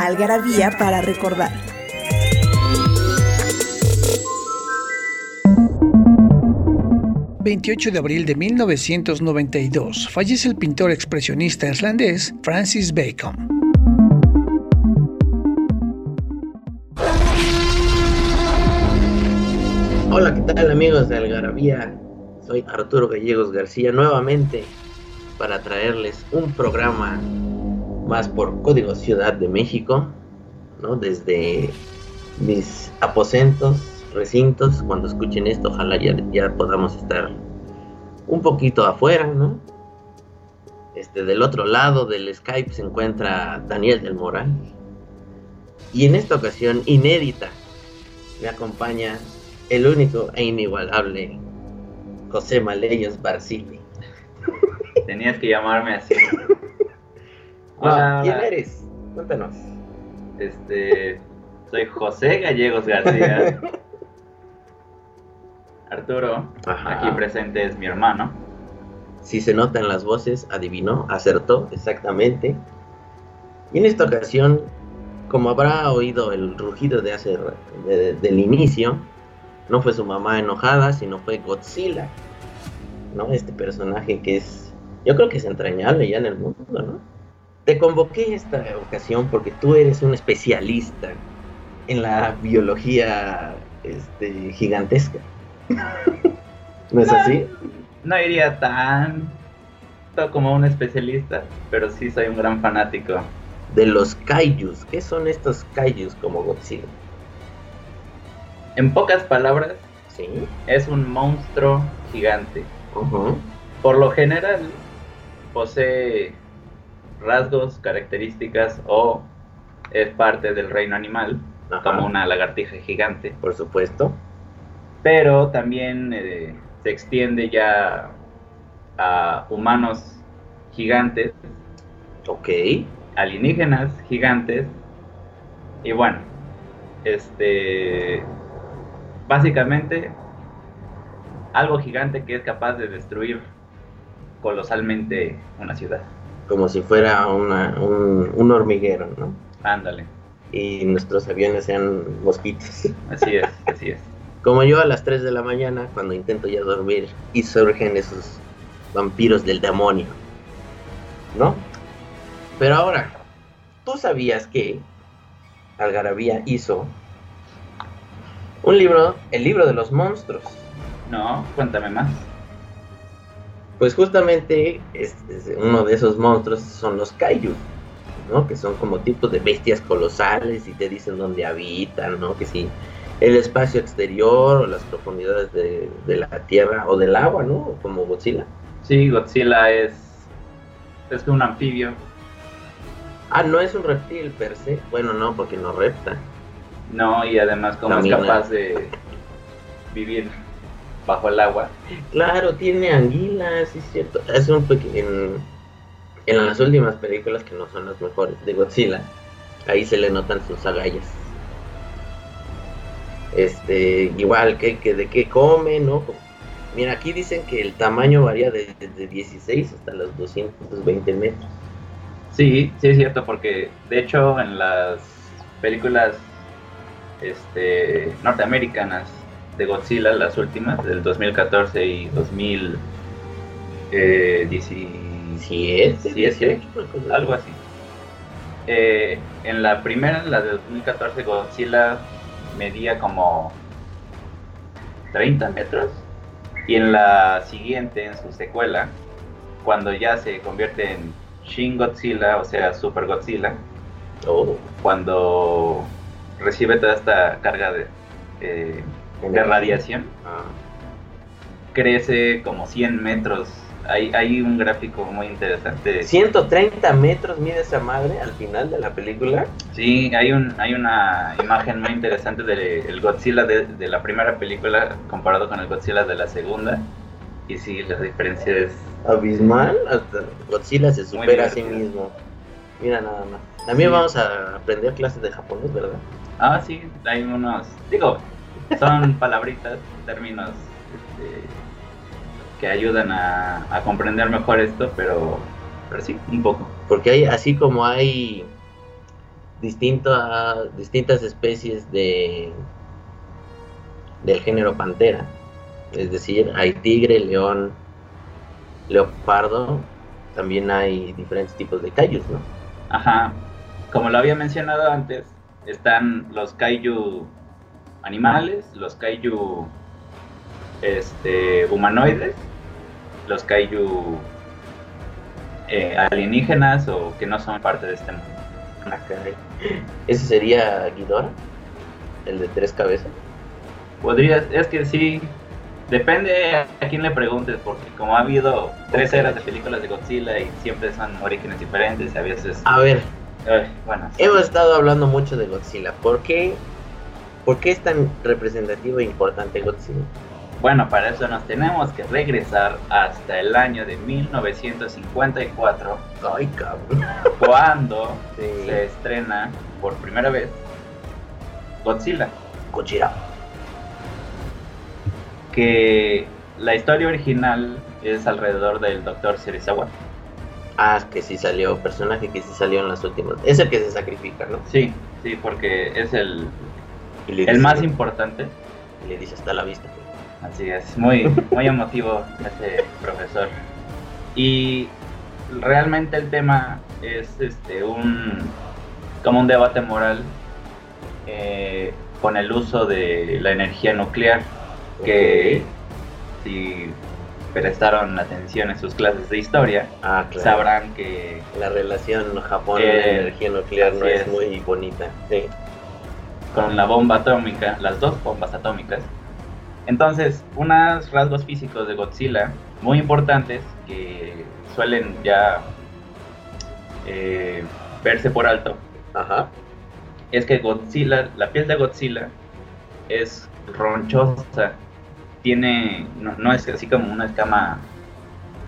Algarabía para recordar. ...28 de abril de 1992... ...fallece el pintor expresionista irlandés Francis Bacon. Hola, ¿qué tal amigos de Algarabía? Soy Arturo Gallegos García nuevamente para traerles un programa más por Código Ciudad de México, ¿no? Desde mis aposentos, recintos, cuando escuchen esto, ojalá ya, ya podamos estar un poquito afuera, ¿no? Este, del otro lado del Skype se encuentra Daniel del Moral. Y en esta ocasión, inédita, me acompaña el único e inigualable José Maleyos Barcili. Tenías que llamarme así. Hola, ¿Quién eres? Cuéntanos. Este, soy José Gallegos García. Arturo, aquí presente es mi hermano. Si se notan las voces, adivinó, acertó exactamente. Y en esta ocasión, como habrá oído el rugido de hace del inicio, no fue su mamá enojada, sino fue Godzilla, ¿no? Este personaje que es, yo creo que es entrañable ya en el mundo, ¿no? Te convoqué esta ocasión porque tú eres un especialista en la biología este, gigantesca. ¿No es así? No iría tan como un especialista, pero sí soy un gran fanático. De los kaijus. ¿Qué son estos kaijus como Godzilla? En pocas palabras, ¿Sí? es un monstruo gigante. Por lo general, posee rasgos, características o es parte del reino animal, como una lagartija gigante. Por supuesto. Pero también eh, se extiende ya a humanos gigantes. Ok. Alienígenas gigantes. Y bueno, este básicamente algo gigante que es capaz de destruir colosalmente una ciudad. Como si fuera un, hormiguero, ¿no? Ándale. Y nuestros aviones sean mosquitos. Así es, así es. Como yo a las 3 de la mañana cuando intento ya dormir y surgen esos vampiros del demonio. ¿No? Pero ahora, ¿tú sabías que Algarabía hizo un libro, el libro de los monstruos. No, cuéntame más. Pues justamente uno de esos monstruos son los kaiju, ¿no? Que son como tipos de bestias colosales y te dicen dónde habitan, ¿no? Que si el espacio exterior o las profundidades de, la tierra o del agua, ¿no? Como Godzilla. Sí, Godzilla es es un anfibio. Ah, no es un reptil per se. Bueno, no, porque no repta. No, y además como es capaz de vivir bajo el agua. Claro, tiene anguilas, es cierto. Es un en, en las últimas películas que no son las mejores de Godzilla, ahí se le notan sus agallas. Este, igual que, que de qué come, ¿no? Mira, aquí dicen que el tamaño varía desde de 16 hasta los 220 metros. Sí, sí es cierto, porque de hecho en las películas este, norteamericanas de Godzilla, las últimas, del 2014 y 2017, algo así. Eh, en la primera, la de 2014, Godzilla medía como 30 metros. Y en la siguiente, en su secuela, cuando ya se convierte en Shin Godzilla, o sea, Super Godzilla, oh. cuando recibe toda esta carga de, eh, de radiación, ah. crece como 100 metros hay, hay un gráfico muy interesante. 130 metros mide esa madre al final de la película. Sí, hay un hay una imagen muy interesante del Godzilla de, de, la primera película comparado con el Godzilla de la segunda. Y sí, la diferencia es abismal. Hasta Godzilla se supera a sí mismo. Mira nada más. También vamos a aprender clases de japonés, ¿verdad? Ah, sí, hay unos. Digo, son palabritas, términos este, que ayudan a, comprender mejor esto, pero, pero sí, un poco. Porque hay, así como hay distintas distintas especies de del género pantera, es decir, hay tigre, león, leopardo, también hay diferentes tipos de kaijus, ¿no? Ajá, como lo había mencionado antes, están los kaiju animales, los kaiju este, humanoides, los kaiju eh, alienígenas o que no son parte de este mundo. Ah, ¿Ese sería Ghidorah? ¿El de tres cabezas? Podría, es que sí, depende a quién le preguntes, porque como ha habido tres eras de películas de Godzilla y siempre son orígenes diferentes, a veces... A ver, bueno, hemos estado hablando mucho de Godzilla, ¿por qué, ¿por qué es tan representativo e importante Godzilla? Bueno, para eso nos tenemos que regresar hasta el año de 1954. Ay, cabrón. Cuando se estrena por primera vez Godzilla. Godzilla. Que la historia original es alrededor del Dr. Serizawa. Ah, que sí salió, personaje que sí salió en las últimas. Es el que se sacrifica, ¿no? Sí, sí, porque es el, el más importante. Y le dice hasta la vista. Así es, muy, muy emotivo ese profesor. Y realmente el tema es este un como un debate moral eh, con el uso de la energía nuclear que si prestaron atención en sus clases de historia ah, sabrán que la relación Japón la energía nuclear no es, muy bonita con la bomba atómica las dos bombas atómicas. Entonces, unos rasgos físicos de Godzilla muy importantes que suelen ya eh, verse por alto. Es que Godzilla, la piel de Godzilla es ronchosa, tiene, no, es así como una escama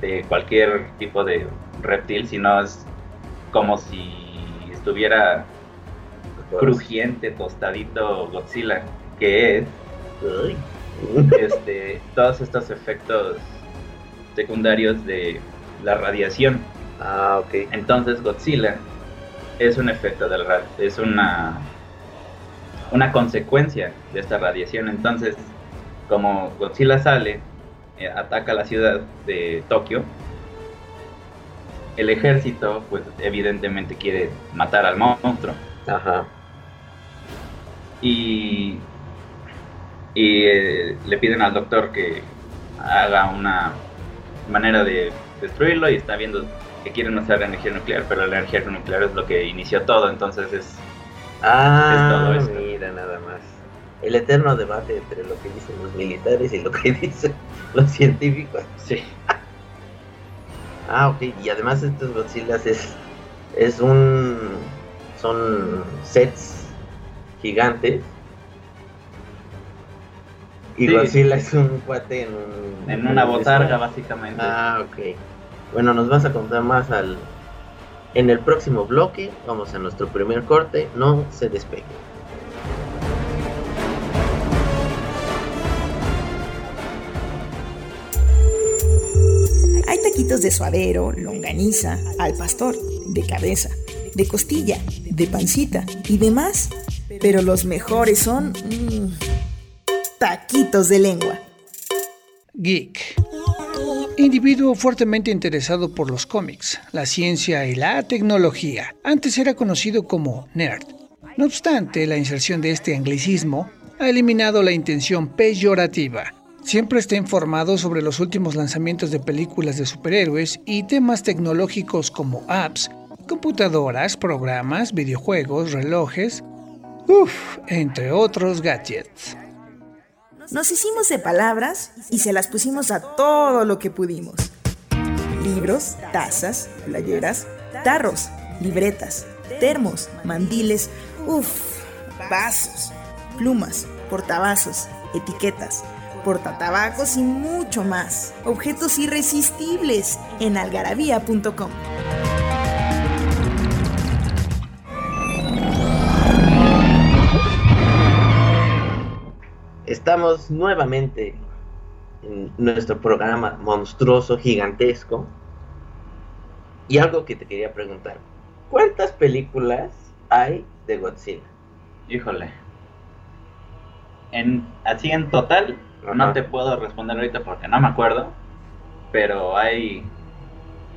de cualquier tipo de reptil, sino es como si estuviera crujiente, tostadito Godzilla, que es este, todos estos efectos secundarios de la radiación. Ah, ok. Entonces Godzilla es un efecto del es una una consecuencia de esta radiación. Entonces, como Godzilla sale, eh, ataca la ciudad de Tokio, el ejército, pues evidentemente quiere matar al monstruo. Ajá. Y y eh, le piden al doctor que haga una manera de destruirlo y está viendo que quieren usar energía nuclear, pero la energía nuclear es lo que inició todo, entonces es, ah, Mira, nada más. El eterno debate entre lo que dicen los militares y lo que dicen los científicos. Sí. ah, ok. Y además estos Godzilla es, es un... son sets gigantes y Godzilla es un cuate en un... En una botarga, básicamente. Ah, ok. Bueno, nos vas a contar más al... En el próximo bloque, vamos a nuestro primer corte, no se despegue. Hay taquitos de suadero, longaniza, al pastor, de cabeza, de costilla, de pancita y demás, pero los mejores son... Mm, taquitos de lengua. Geek. Individuo fuertemente interesado por los cómics, la ciencia y la tecnología. Antes era conocido como nerd. No obstante, la inserción de este anglicismo ha eliminado la intención peyorativa. Siempre está informado sobre los últimos lanzamientos de películas de superhéroes y temas tecnológicos como apps, computadoras, programas, videojuegos, relojes, uff, entre otros gadgets. Nos hicimos de palabras y se las pusimos a todo lo que pudimos. libros, tazas, playeras, tarros, libretas, termos, mandiles, uff, vasos, plumas, portavasos, etiquetas, portatabacos y mucho más. Objetos irresistibles en algarabía.com. Estamos nuevamente en nuestro programa monstruoso, gigantesco. Y algo que te quería preguntar. ¿Cuántas películas hay de Godzilla? Híjole. En, así en total, Ajá. no te puedo responder ahorita porque no me acuerdo. Pero hay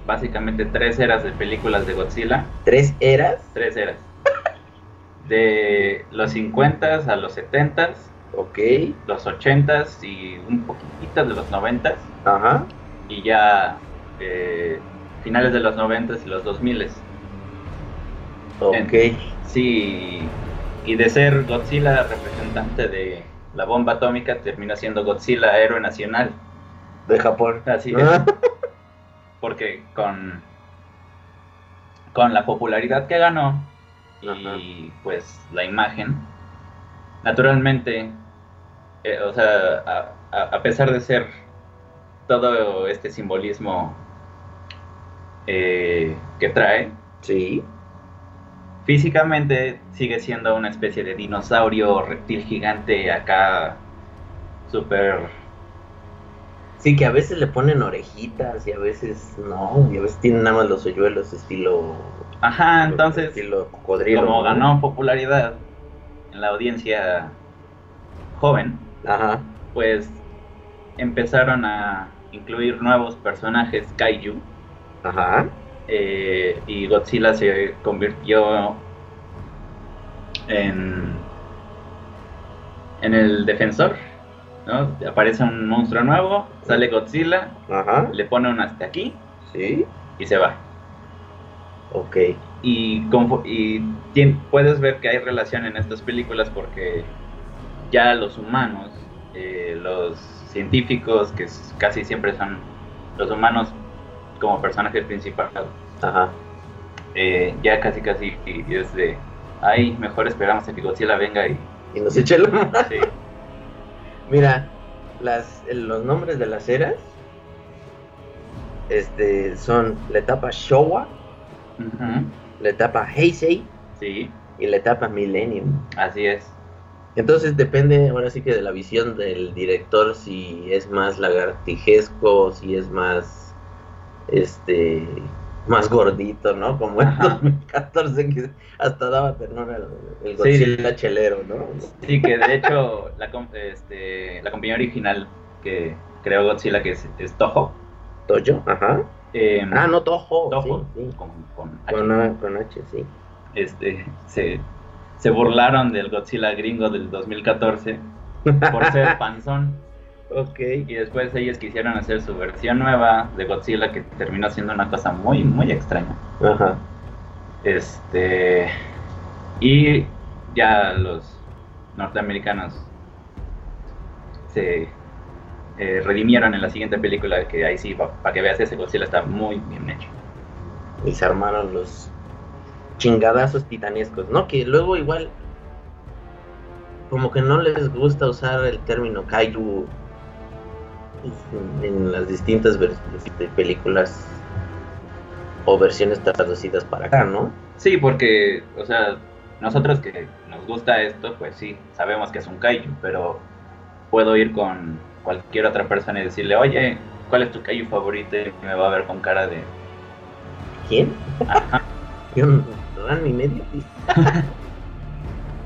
básicamente tres eras de películas de Godzilla. ¿Tres eras? Tres eras. De los 50s a los 70s, Ok. los 80s y un poquitito de los 90s. Ajá. Y ya eh, finales de los 90s y los 2000s. Ok. Sí, y de ser Godzilla representante de la bomba atómica, termina siendo Godzilla héroe nacional. De Japón. Así es. Ah, Porque con, con la popularidad que ganó y Ajá. pues la imagen, naturalmente, eh, o sea, a, a- a pesar de ser todo este simbolismo eh, que trae, Sí. físicamente sigue siendo una especie de dinosaurio reptil gigante acá súper Sí, que a veces le ponen orejitas y a veces no, y a veces tienen nada más los hoyuelos estilo. ajá entonces Estilo cocodrilo. como ganó popularidad en la audiencia joven Ajá. pues empezaron a incluir nuevos personajes kaiju Ajá. eh, y Godzilla se convirtió en en el defensor ¿no? aparece un monstruo nuevo sale Godzilla Ajá. le pone un hasta aquí Sí. y se va Ok. y, y puedes ver que hay relación en estas películas porque ya los humanos, eh, los científicos, que casi siempre son los humanos como personajes principales, Ajá. eh, ya casi casi es de, ay, mejor esperamos a que Godzilla venga y... Y nos la mano. sí. Mira, las, los nombres de las eras este, son la etapa Showa, la etapa Heisei sí, y la etapa Millennium. así es. Entonces depende ahora sí que de la visión del director si es más lagartijesco, si es más este más gordito, ¿no? Como en Ajá. 2014 que hasta daba ternura el, el Godzilla chelero, ¿no? Sí, que de hecho la, este, la compañía original que creó Godzilla, que es, es Toho, Toyo, ajá. eh, Ah, no, Toho. Toho, sí, sí. con- con H. Con, con H, sí. este, se, se burlaron del Godzilla gringo del 2014 por ser panzón. Ok. Y después ellos quisieron hacer su versión nueva de Godzilla que terminó siendo una cosa muy, muy extraña. Ajá. Este. Y ya los norteamericanos se eh, redimieron en la siguiente película, que ahí sí, para que veas, ese Godzilla está muy bien hecho. Y se armaron los chingadazos titanescos, ¿no? Que luego igual como que no les gusta usar el término kaiju en las distintas vers- este, películas o versiones traducidas para acá, ¿no? Sí, porque, o sea, nosotros que nos gusta esto, pues sí, sabemos que es un kaiju, pero puedo ir con cualquier otra persona y decirle, oye, ¿cuál es tu kaiju favorito? Y me va a ver con cara de, ¿Quién? ajá, Yo un ran y medio.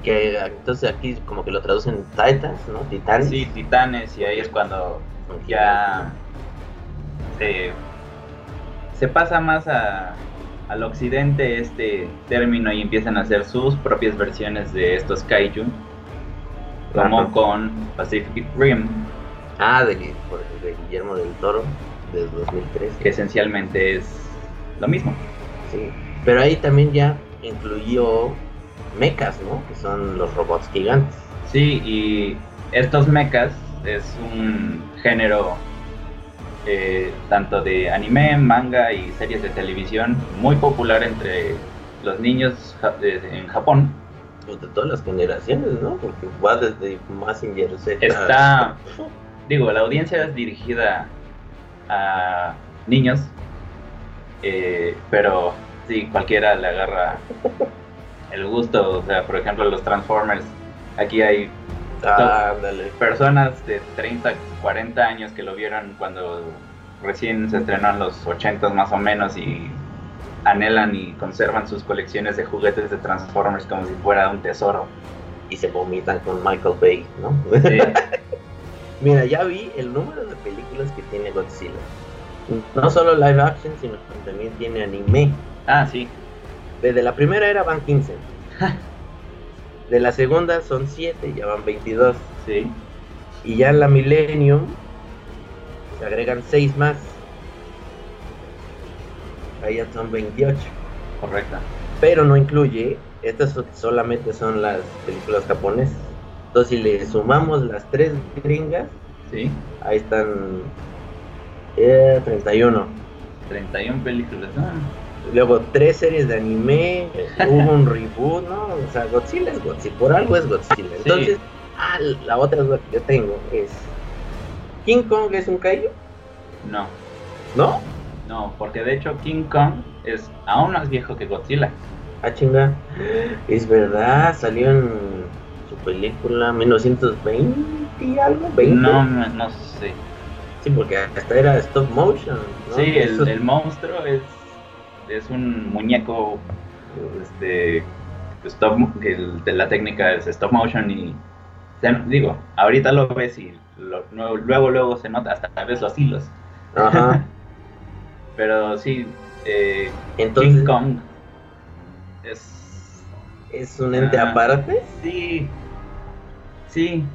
que entonces aquí como que lo traducen Titans, ¿no? Titanes. sí, titanes, y ahí es cuando ya se, se pasa más a, al occidente este término y empiezan a hacer sus propias versiones de estos kaiju, como Ajá. con Pacific Rim, Ah, de, de Guillermo del Toro, de 2013. que esencialmente es lo mismo. Sí, pero ahí también ya incluyó mechas, ¿no? Que son los robots gigantes. Sí, y estos mechas es un género eh, tanto de anime, manga y series de televisión, muy popular entre los niños ja- en Japón. Pues de todas las generaciones, ¿no? Porque va desde Massinger Z. Está, digo, la audiencia es dirigida a niños, eh, pero sí, cualquiera le agarra el gusto. O sea, por ejemplo, los Transformers. Aquí hay Ah, personas de 30, 40 años que lo vieron cuando recién se estrenó en los 80 más o menos y anhelan y conservan sus colecciones de juguetes de Transformers como si fuera un tesoro. Y se vomitan con Michael Bay, ¿no? Sí, Mira, ya vi el número de películas que tiene Godzilla. No solo live action, sino que también tiene anime. Ah, sí, Desde la primera era van 15. De la segunda son 7, ya van 22. sí. Y ya en la Millennium se agregan 6 más. Ahí ya son 28. Correcto. Pero no incluye, estas so- solamente son las películas japonesas. Entonces si le sumamos las 3 gringas, Sí, ahí están eh, 31. 31 películas. Ah, Luego tres series de anime, hubo un reboot, ¿no? O sea, Godzilla es Godzilla, por algo es Godzilla. Entonces, ah, la otra duda que yo tengo es, ¿King Kong es un kaiju? no, ¿No? no, porque de hecho King Kong es aún más viejo que Godzilla. Ah, chinga. Es verdad, salió en su película 1920 y algo, 20. No, no, no sé. Sí, porque hasta era stop motion. ¿no? Sí, Eso- el, el monstruo es, es un muñeco este, stop, de la técnica es stop motion y digo, ahorita lo ves y lo- luego, luego se nota hasta ves los hilos. Ajá. Pero sí, eh, Entonces, King Kong es... ¿es un ente Ah. aparte? Sí, sí,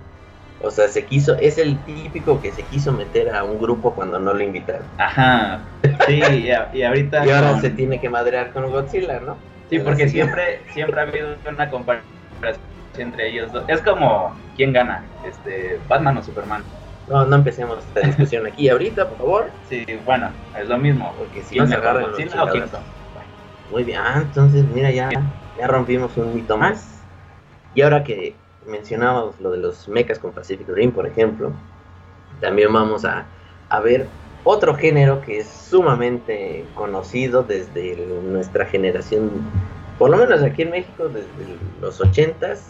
O sea, se quiso, es el típico que se quiso meter a un grupo cuando no lo invitaron. ajá, sí, y, a- y ahorita... Y ahora con- se tiene que madrear con Godzilla, ¿no? Sí, porque siempre, siempre ha habido una comparación entre ellos dos. Es como, ¿quién gana? Este, Batman o Superman. No, no empecemos esta discusión aquí ahorita, por favor. Sí, bueno, es lo mismo. Porque si ¿Quién no se los Godzilla o? Muy bien, ah, entonces mira, ya, ya rompimos un mito más. Y ahora que mencionamos lo de los mechas con Pacific Rim, por ejemplo, también vamos a, a ver otro género que es sumamente conocido desde el- nuestra generación, por lo menos aquí en México, desde los 80s.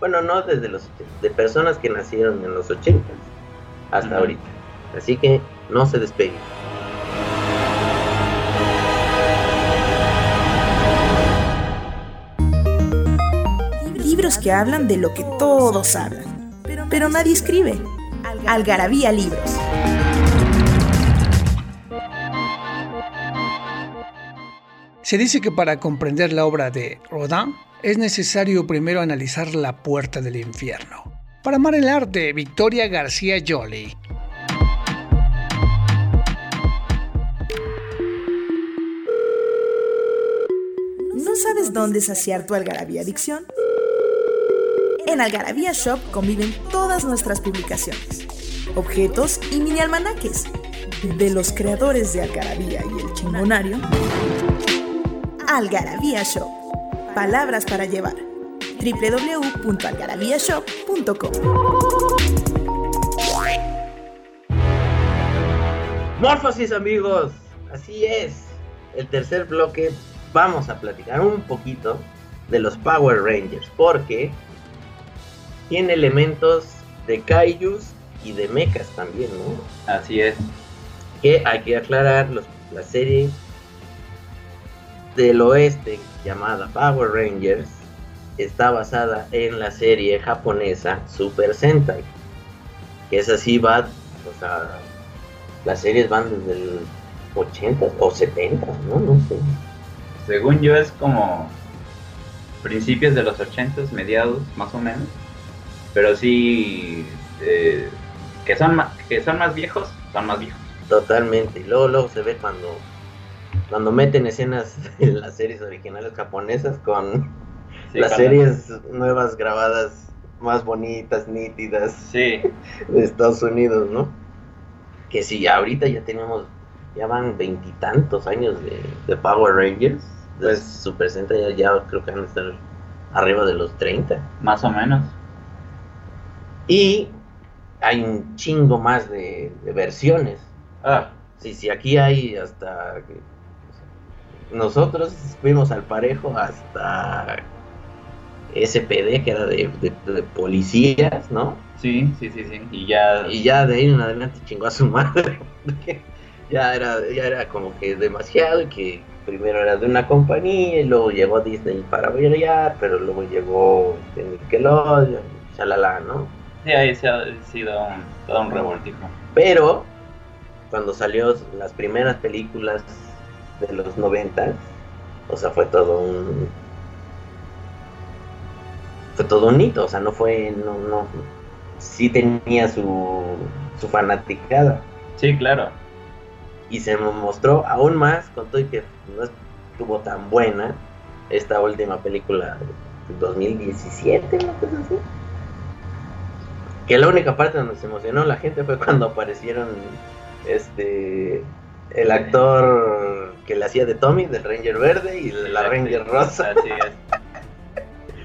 Bueno, no desde los 80s, de personas que nacieron en los 80s hasta ahorita. Así que no se despeguen. Libros que hablan de lo que todos hablan, pero nadie escribe. Algarabía Libros. Se dice que para comprender la obra de Rodin es necesario primero analizar La Puerta del Infierno. Para amar el arte, Victoria García Jolie. ¿No sabes dónde saciar tu algarabía adicción? En Algarabía Shop conviven todas nuestras publicaciones, objetos y mini almanaques de los creadores de Algarabía y el Chingonario. Algarabía Shop. Palabras para llevar. www.algarabíashop.com Morfosis amigos, así es. El tercer bloque vamos a platicar un poquito de los Power Rangers porque tiene elementos de kaijus y de mechas también, ¿no? Así es. Que hay que aclarar, los- la serie del oeste llamada Power Rangers está basada en la serie japonesa Super Sentai. Que es así, va, o sea, las series van desde el 80 o 70, ¿no? No sé. Según yo es como principios de los 80 mediados más o menos. Pero sí, eh, que, son ma- que son más viejos, son más viejos. Totalmente. Y luego, luego se ve cuando, cuando meten escenas en las series originales japonesas con Sí, las series nuevas grabadas más bonitas, nítidas Sí, de Estados Unidos, ¿no? que si ahorita ya tenemos, ya van veintitantos años de, de Power Rangers, pues su presente ya, ya creo que van a estar arriba de los 30. Más o menos. Y hay un chingo más de, de versiones. Ah, Sí, sí, aquí hay hasta... Nosotros fuimos al parejo hasta SPD, que era de, de- de policías, ¿no? sí, sí, sí, sí. Y ya. Y ya de ahí en adelante chingó a su madre. ya era, ya era como que demasiado y que primero era de una compañía y luego llegó Disney para brillar, pero luego llegó Nickelodeon, shalala, ¿no? Sí, ahí se ha sido un- todo un revoltijo. Pero cuando salió las primeras películas de los 90, o sea, fue todo un fue todo un hito, o sea, no fue no no sí tenía su su fanaticada Sí, claro. y se mostró aún más con todo y que no estuvo tan buena esta última película de 2017, ¿no? Que la única parte donde se emocionó la gente fue cuando aparecieron este el actor que le hacía de Tommy, del Ranger Verde y de la Ranger Rosa. Así es.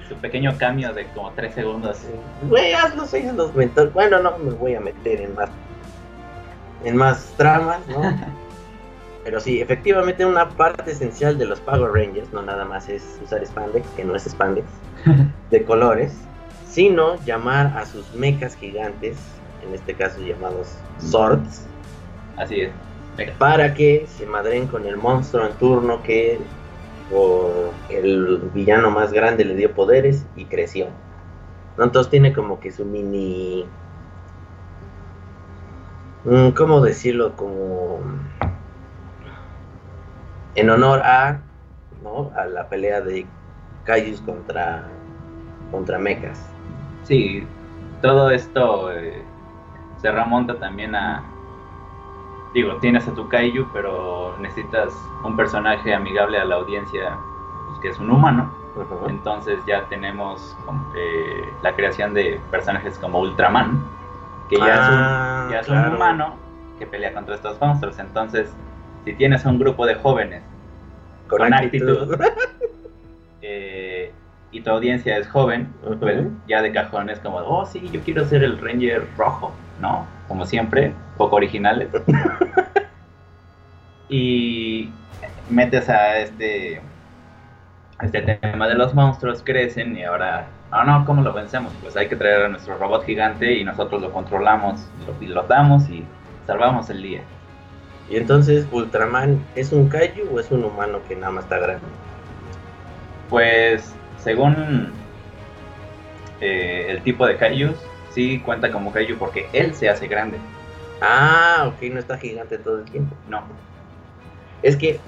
Su pequeño cambio de como tres segundos. Güey, hazlo seis los mentores. Bueno, no me voy a meter en más en más tramas, ¿no? Pero sí, efectivamente una parte esencial de los Power Rangers no nada más es usar spandex, que no es spandex, de colores, sino llamar a sus mechas gigantes, en este caso llamados Zords, Así es. Para que se madren con el monstruo en turno que por el villano más grande le dio poderes y creció. ¿No? Entonces tiene como que su mini... mm, ¿Cómo decirlo? Como... En honor a... ¿no? A la pelea de Kaijus contra... Contra mechas. Sí, todo esto eh, se remonta también a. Digo, tienes a tu Kaiju, pero necesitas un personaje amigable a la audiencia, pues, que es un humano. Entonces ya tenemos eh, la creación de personajes como Ultraman, que ya, es, Ah, un, ya es claro. un humano que pelea contra estos monstruos. Entonces, si tienes a un grupo de jóvenes con actitud. eh, y tu audiencia es joven, pues ya de cajón es como, oh sí, yo quiero ser el Ranger rojo, ¿no? Como siempre, poco originales. y metes a este, este tema de los monstruos, crecen y ahora, ah no, ¿cómo lo vencemos? Pues hay que traer a nuestro robot gigante y nosotros lo controlamos, lo pilotamos y salvamos el día. Y entonces, ¿Ultraman es un kaiju o es un humano que nada más está grande? Pues según eh, el tipo de Kaijus, sí cuenta como Kaiju porque él se hace grande. Ah, ok, no está gigante todo el tiempo. No, Es que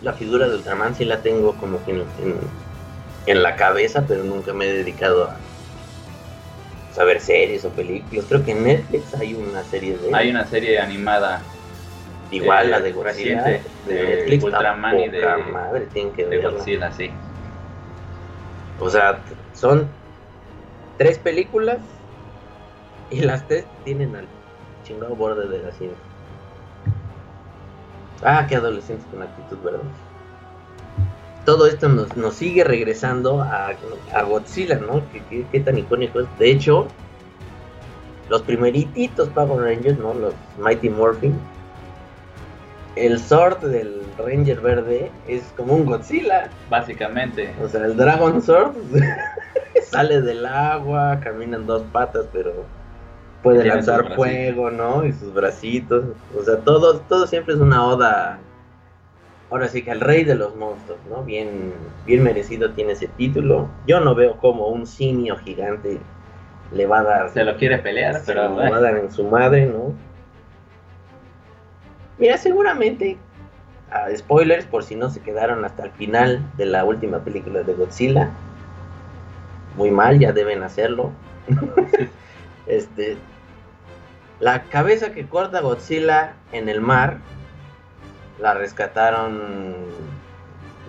la figura de Ultraman sí la tengo como que en, en- en la cabeza, pero nunca me he dedicado a saber series o películas. Creo que en Netflix hay una serie de hay una serie animada igual eh, la de Godzilla reciente de, de Netflix. Ultraman y de- poca madre, tienen que de verla. Godzilla, sí. O sea, son tres películas y las tres tienen al chingado borde del asiento. Ah, qué adolescentes con actitud, ¿verdad? Todo esto nos, nos sigue regresando a, Godzilla, ¿no? ¿Qué, qué, qué tan icónico es. De hecho, los primerititos Power Rangers, ¿no? Los Mighty Morphin. El Sword del Ranger verde es como un Godzilla. Básicamente, O sea, el Dragon Sword sale del agua, camina en dos patas, pero puede lanzar fuego, ¿no? Y sus bracitos. O sea, todo, todo siempre es una oda. Ahora sí que el rey de los monstruos, ¿no? Bien, bien merecido tiene ese título. Yo no veo como un simio gigante le va a dar. se lo quiere pelear, se pero lo va a dar en su madre, ¿no? Mira, seguramente. Ah, spoilers por si no se quedaron hasta el final de la última película de Godzilla. Muy mal, ya deben hacerlo. este. La cabeza que corta Godzilla en el mar la rescataron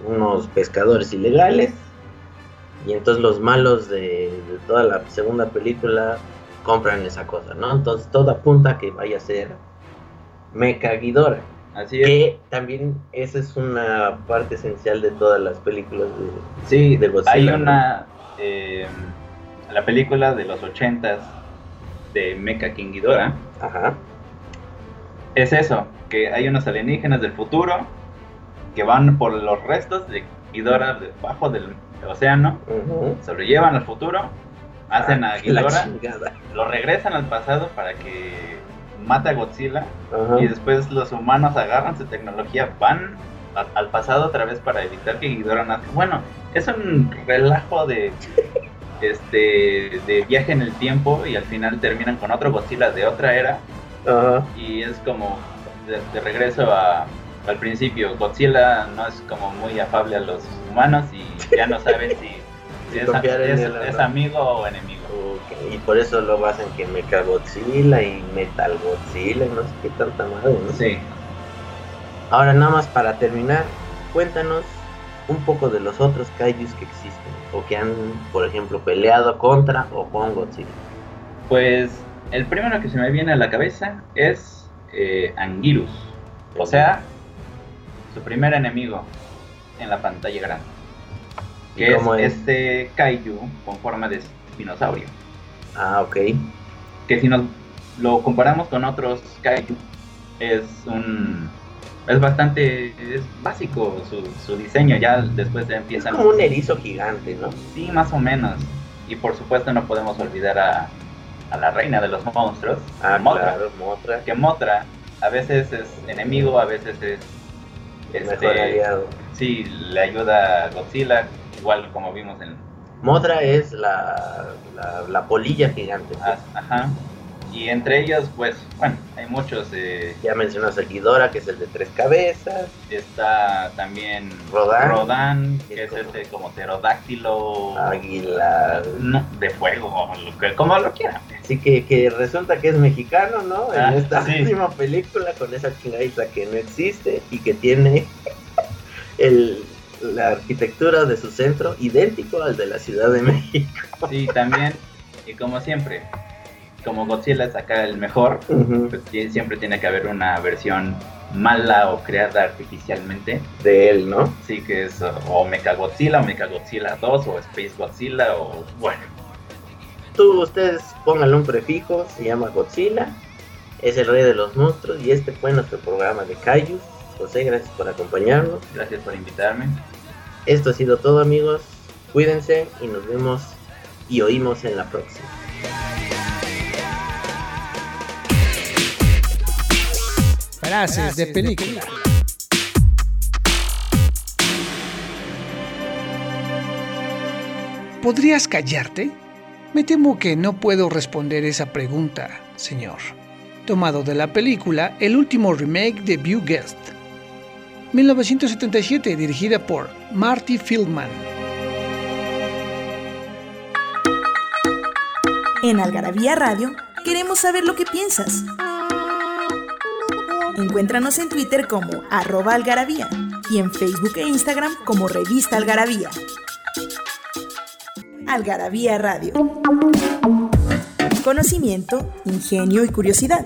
unos pescadores ilegales. Y entonces los malos de, de toda la segunda película compran esa cosa, ¿no? Entonces todo apunta a que vaya a ser Mecha Ghidorah. Así es. Que también esa es una parte esencial de todas las películas de, Sí, de Godzilla, hay una. eh, la película de los ochentas de Mecha King Ghidorah Ajá. es eso: que hay unos alienígenas del futuro que van por los restos de Ghidorah debajo del océano, ujú. se lo llevan al futuro, hacen Ah, a la Ghidorah, lo regresan al pasado para que mate a Godzilla Ajá. y después los humanos agarran su tecnología, van a- al pasado otra vez para evitar que Ghidorah nazca. Bueno, es un relajo de este de viaje en el tiempo y al final terminan con otro Godzilla de otra era Ajá. y es como de, de regreso a, al principio. Godzilla no es como muy afable a los humanos y ya no saben si, si es, amigo o enemigo. Y por eso lo basan que Mecha Godzilla y Metal Godzilla y no sé qué tanta madre, ¿no? Sí. Ahora nada más para terminar, cuéntanos un poco de los otros kaijus que existen o que han, por ejemplo, peleado contra o con Godzilla. Pues el primero que se me viene a la cabeza es eh, Anguirus. O sea, su primer enemigo en la pantalla grande. ¿Y Que es, es? este kaiju con forma de dinosaurio. Ah, ok. Que si nos lo comparamos con otros kaiju, es un... Es bastante... Es básico su, su diseño. Ya después Es empiezan... como un erizo gigante, ¿no? Sí, más o menos. Y por supuesto no podemos olvidar a, a la reina de los monstruos, Ah, Mothra. claro, Motra. Que Mothra a veces es enemigo, a veces es... este, Mejor aliado. sí, le ayuda a Godzilla, igual como vimos en... Motra es la, la, la polilla gigante. ah, Ajá. Y entre ellos, pues, bueno, hay muchos. eh, Ya mencionas a Ghidorah, que es el de tres cabezas. está también. Rodan, Es que es como- este como pterodáctilo Águila. no, de fuego, o lo que- como lo quieran. Así que, que resulta que es mexicano, ¿no? En Ah, esta sí. última película con esa chingadita que no existe y que tiene el, la arquitectura de su centro idéntico al de la Ciudad de México. Sí, también, y como siempre, como Godzilla es acá el mejor, pues siempre tiene que haber una versión mala o creada artificialmente. De él, ¿no? Sí, que es o- o Mechagodzilla, o Mechagodzilla 2, o Space Godzilla, o bueno. Tú, ustedes pónganle un prefijo, se llama Godzilla, es el rey de los monstruos y este fue nuestro programa de Kaiju. José, gracias por acompañarnos. Gracias por invitarme. Esto ha sido todo, amigos. Cuídense y nos vemos y oímos en la próxima. Frases de película. ¿Podrías callarte? Me temo que no puedo responder esa pregunta, señor. Tomado de la película El último remake de View Guest. 1977, dirigida por Marty Fieldman. En Algarabía Radio queremos saber lo que piensas. Encuéntranos en Twitter como arroba algarabía y en Facebook e Instagram como revista algarabía. Algarabía Radio. Conocimiento, ingenio y curiosidad.